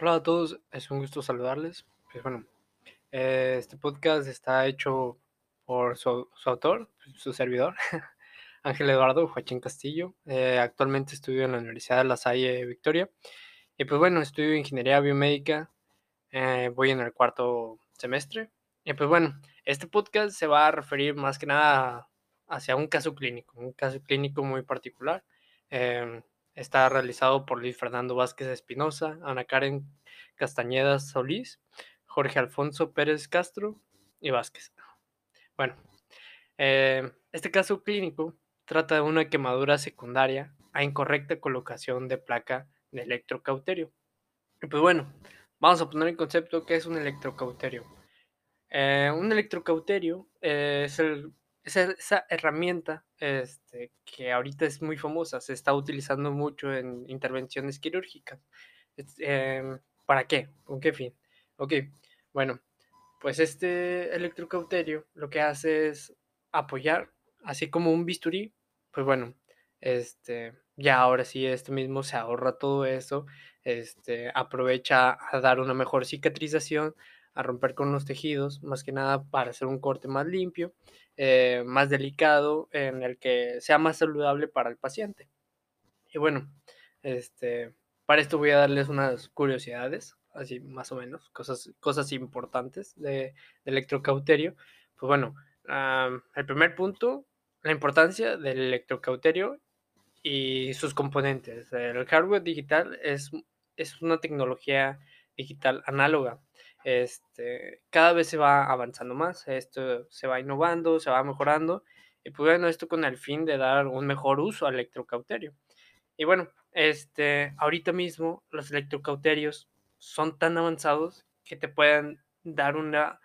Hola a todos, es un gusto saludarles. Pues bueno, eh, este podcast está hecho por su, su autor, su servidor, Ángel Eduardo Joaquín Castillo. Eh, actualmente estudio en la Universidad de La Salle Victoria. Y pues bueno, estudio ingeniería biomédica. eh, voy en el cuarto semestre. Y pues bueno, este podcast se va a referir más que nada hacia un caso clínico, un caso clínico muy particular. Está realizado por Luis Fernando Vázquez Espinosa, Ana Karen Castañeda Solís, Jorge Alfonso Pérez Castro y Vázquez. Bueno, eh, este caso clínico trata de una quemadura secundaria a incorrecta colocación de placa de electrocauterio. Pues bueno, vamos a poner en concepto qué es un electrocauterio. Eh, un electrocauterio eh, es, el, es, esa herramienta este, que ahorita es muy famosa, se está utilizando mucho en intervenciones quirúrgicas. Eh, ¿Para qué? ¿Con qué fin? Ok, bueno, pues este electrocauterio lo que hace es apoyar, así como un bisturí, pues bueno, este, ya ahora sí, esto mismo se ahorra todo eso, este, aprovecha a dar una mejor cicatrización, a romper con los tejidos, más que nada para hacer un corte más limpio, eh, más delicado, en el que sea más saludable para el paciente. Y bueno, este, para esto voy a darles unas curiosidades, así más o menos, cosas, cosas importantes de, electrocauterio. Pues bueno, el primer punto, la importancia del electrocauterio y sus componentes. El hardware digital es, es una tecnología digital análoga. Este, cada vez se va avanzando más, esto se va innovando, se va mejorando, y pues bueno, esto con el fin de dar un mejor uso al electrocauterio. Y bueno, este, ahorita mismo los electrocauterios son tan avanzados que te pueden dar una,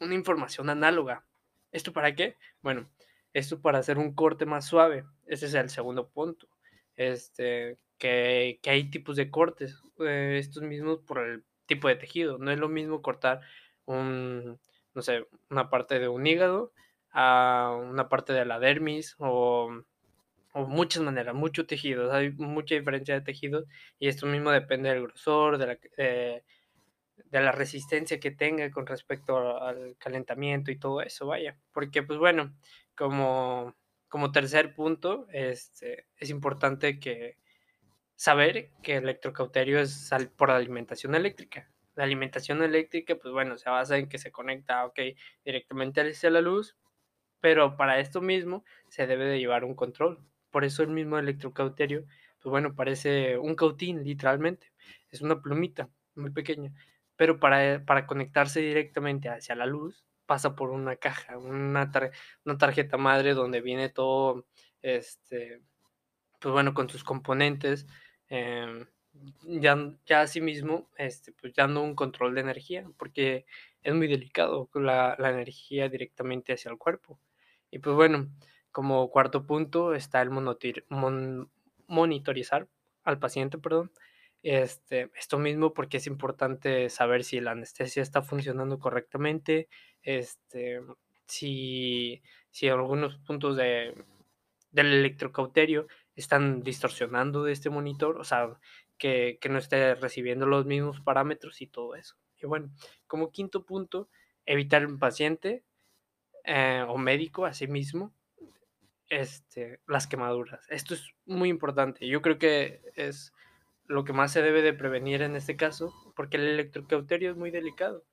una información análoga. ¿Esto para qué? Bueno, esto para hacer un corte más suave. Ese es el segundo punto. Este, que, que hay tipos de cortes, eh, estos mismos por el tipo de tejido. No es lo mismo cortar un, no sé, una parte de un hígado a una parte de la dermis o, o muchas maneras, muchos tejidos. Hay mucha diferencia de tejidos y esto mismo depende del grosor, de la, de, la resistencia que tenga con respecto al calentamiento y todo eso, vaya. Porque, pues bueno, como, como tercer punto, este, es importante que saber que el electrocauterio es por alimentación eléctrica. La alimentación eléctrica, pues bueno, se basa en que se conecta, ok, directamente hacia la luz, pero para esto mismo se debe de llevar un control. Por eso el mismo electrocauterio, pues bueno, parece un cautín, literalmente. Es una plumita muy pequeña, pero para, para conectarse directamente hacia la luz, pasa por una caja, una, tar una tarjeta madre donde viene todo, este, pues bueno, con sus componentes, eh, ya, ya asimismo, este, pues dando un control de energía, porque es muy delicado la, la, energía directamente hacia el cuerpo. Y pues bueno, como cuarto punto está el mon, monitorizar al paciente, perdón. Este, esto mismo porque es importante saber si la anestesia está funcionando correctamente, este, si, si algunos puntos de, del electrocauterio están distorsionando de este monitor, o sea, que, que, no esté recibiendo los mismos parámetros y todo eso. Y bueno, como quinto punto, evitar un paciente eh, o médico a sí mismo este, las quemaduras. Esto es muy importante. Yo creo que es lo que más se debe de prevenir en este caso, porque el electrocauterio es muy delicado.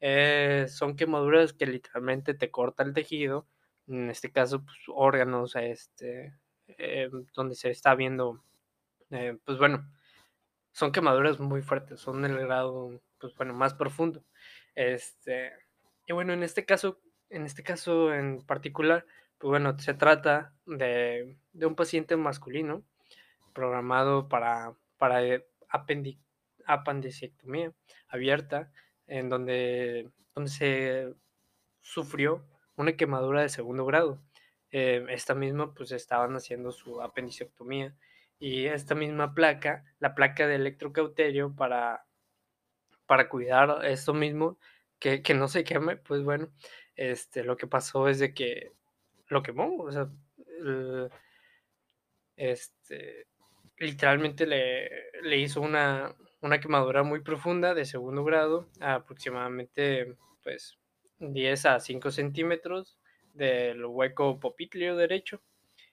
Eh, son quemaduras que literalmente te corta el tejido, en este caso pues, órganos, este, eh, donde se está viendo, eh, pues bueno, son quemaduras muy fuertes, son del grado, pues bueno, más profundo. Este, y bueno, en este caso, en este caso en particular, pues bueno, se trata de, de un paciente masculino programado para, para apendic, apendicectomía abierta, en donde, donde se sufrió una quemadura de segundo grado. Eh, esta misma, pues estaban haciendo su apendicectomía y esta misma placa, la placa de electrocauterio para, para cuidar esto mismo, que, que, no se queme, pues bueno, este, lo que pasó es de que lo quemó, o sea, este, literalmente le, le hizo una, una quemadura muy profunda de segundo grado, aproximadamente pues 10 a 5 centímetros del hueco popitlio derecho.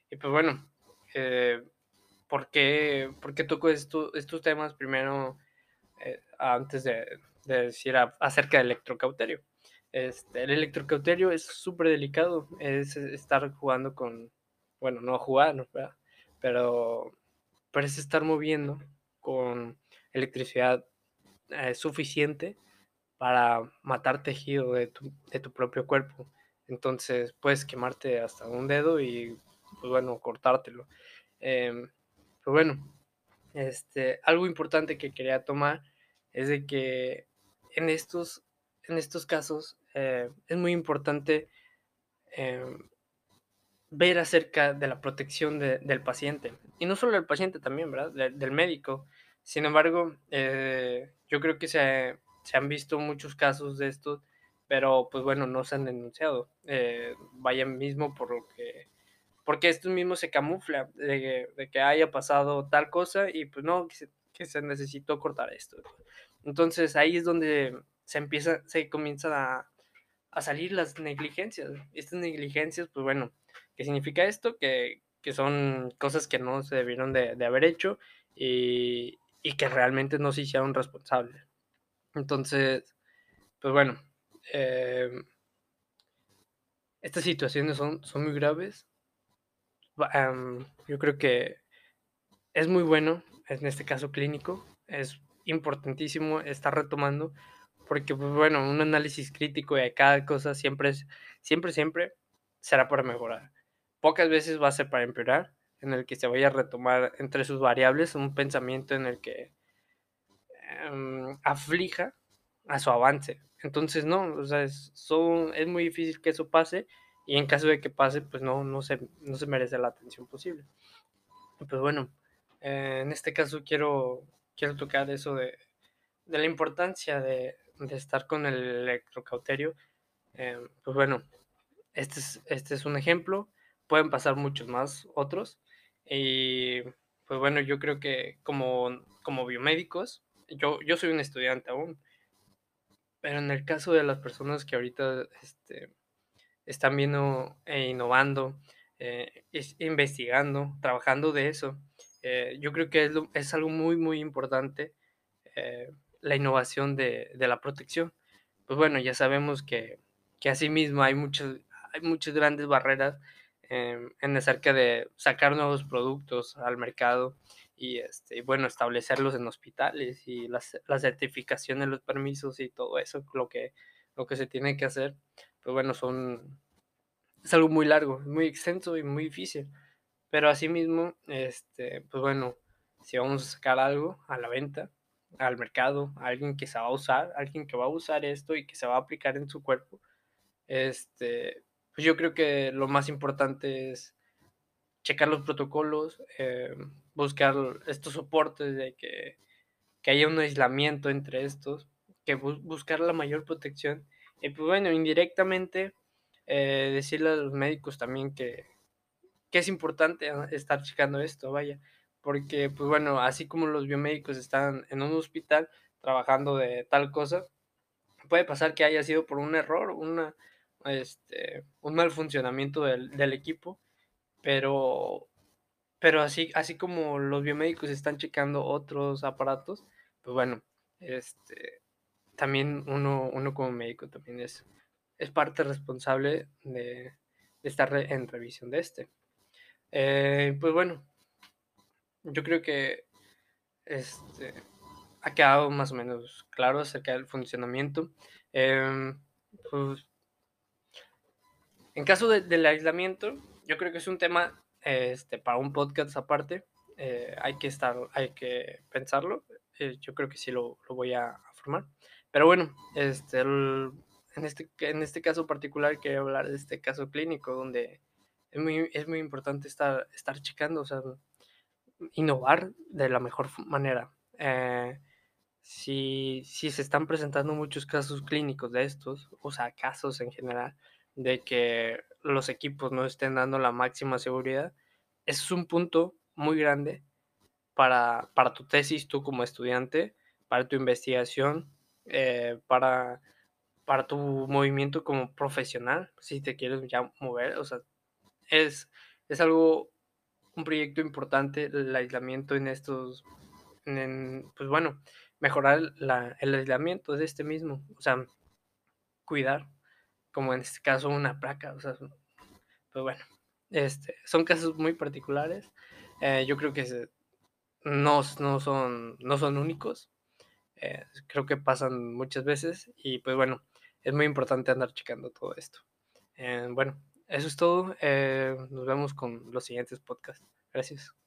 Y pues bueno, eh, ¿por, qué, ¿por, qué, toco esto, estos temas primero eh, antes de, de decir acerca del electrocauterio? Este, el electrocauterio es súper delicado, es estar jugando con, bueno, no jugar, pero parece estar moviendo con electricidad eh, suficiente para matar tejido de tu, de tu, propio cuerpo. Entonces puedes quemarte hasta un dedo y, pues bueno, cortártelo. Eh, pues bueno, este, algo importante que quería tomar es de que en estos, en estos casos eh, es muy importante em, ver acerca de la protección de, del paciente. Y no solo del paciente también, ¿verdad? del médico. Sin embargo, eh, yo creo que se, se, han visto muchos casos de estos, pero pues bueno, no se han denunciado. Eh, vaya mismo por lo que... Porque esto mismo se camufla de, de, que haya pasado tal cosa y pues no, que se, necesitó cortar esto. Entonces ahí es donde se empieza, se comienza a, a salir las negligencias. Estas negligencias, pues bueno, ¿qué significa esto? Que, que son cosas que no se debieron de, de haber hecho y, y, que realmente no se hicieron responsables. Entonces, pues bueno, eh, estas situaciones son, son muy graves. Yo creo que es muy bueno, en este caso clínico, es importantísimo estar retomando porque pues bueno, un análisis crítico de cada cosa siempre siempre, siempre será para mejorar. Pocas veces va a ser para empeorar, en el que se vaya a retomar entre sus variables un pensamiento en el que um, aflija a su avance. Entonces, no, o sea, es, son, es muy difícil que eso pase y en caso de que pase, pues no, no, se, no se merece la atención posible. Pues bueno, eh, en este caso quiero, quiero tocar eso de, de la importancia de, de estar con el electrocauterio, eh, pues bueno, este es, este es un ejemplo, pueden pasar muchos más otros, y pues bueno, yo creo que como, como biomédicos, yo, yo soy un estudiante aún, pero en el caso de las personas que ahorita este, están viendo e innovando, eh, investigando, trabajando de eso, eh, yo creo que es, es, algo muy, muy importante eh, la innovación de, de, la protección. Pues bueno, ya sabemos que, que asimismo hay muchas, hay muchas grandes barreras eh, en acerca de sacar nuevos productos al mercado y, este, bueno, establecerlos en hospitales y la, la certificación de los permisos y todo eso, lo que, lo que se tiene que hacer, pues bueno, son, es algo muy largo, muy extenso y muy difícil. Pero asimismo, este, pues bueno, si vamos a sacar algo a la venta, al mercado, alguien que se va a usar, alguien que va a usar esto y que se va a aplicar en su cuerpo, este, pues yo creo que lo más importante es checar los protocolos, eh, buscar estos soportes de que, que, haya un aislamiento entre estos, que bu buscar la mayor protección. Y pues bueno, indirectamente eh, decirle a los médicos también que, que es importante estar checando esto, vaya, porque pues bueno, así como los biomédicos están en un hospital trabajando de tal cosa, puede pasar que haya sido por un error, una, este, un mal funcionamiento del, del equipo, pero, pero así, así como los biomédicos están checando otros aparatos, pues bueno, este, también uno, uno como médico también es, es parte responsable de, estar en revisión de este. Eh, pues bueno, yo creo que este, ha quedado más o menos claro acerca del funcionamiento. Eh, pues, en caso de, del aislamiento, yo creo que es un tema este, para un podcast aparte. Eh, hay que estar, hay que pensarlo. Eh, yo creo que sí lo, lo, voy a formar. Pero bueno, este, el, en, este, en este caso particular quería hablar de este caso clínico donde es muy, es muy importante estar, estar checando, o sea, innovar de la mejor manera. Eh, si, si, se están presentando muchos casos clínicos de estos, o sea, casos en general, de que los equipos no estén dando la máxima seguridad, es un punto muy grande para, para tu tesis, tú como estudiante, para tu investigación, eh, para, para tu movimiento como profesional, si te quieres ya mover, o sea, es, es algo, un proyecto importante el aislamiento en estos, en, pues bueno, mejorar la, el aislamiento de este mismo, o sea, cuidar, como en este caso una placa, o sea, pues bueno, este, son casos muy particulares, eh, yo creo que no, no, son, no son únicos, eh, creo que pasan muchas veces y pues bueno, es muy importante andar checando todo esto. Eh, bueno, eso es todo. Nos vemos con los siguientes podcasts. Gracias.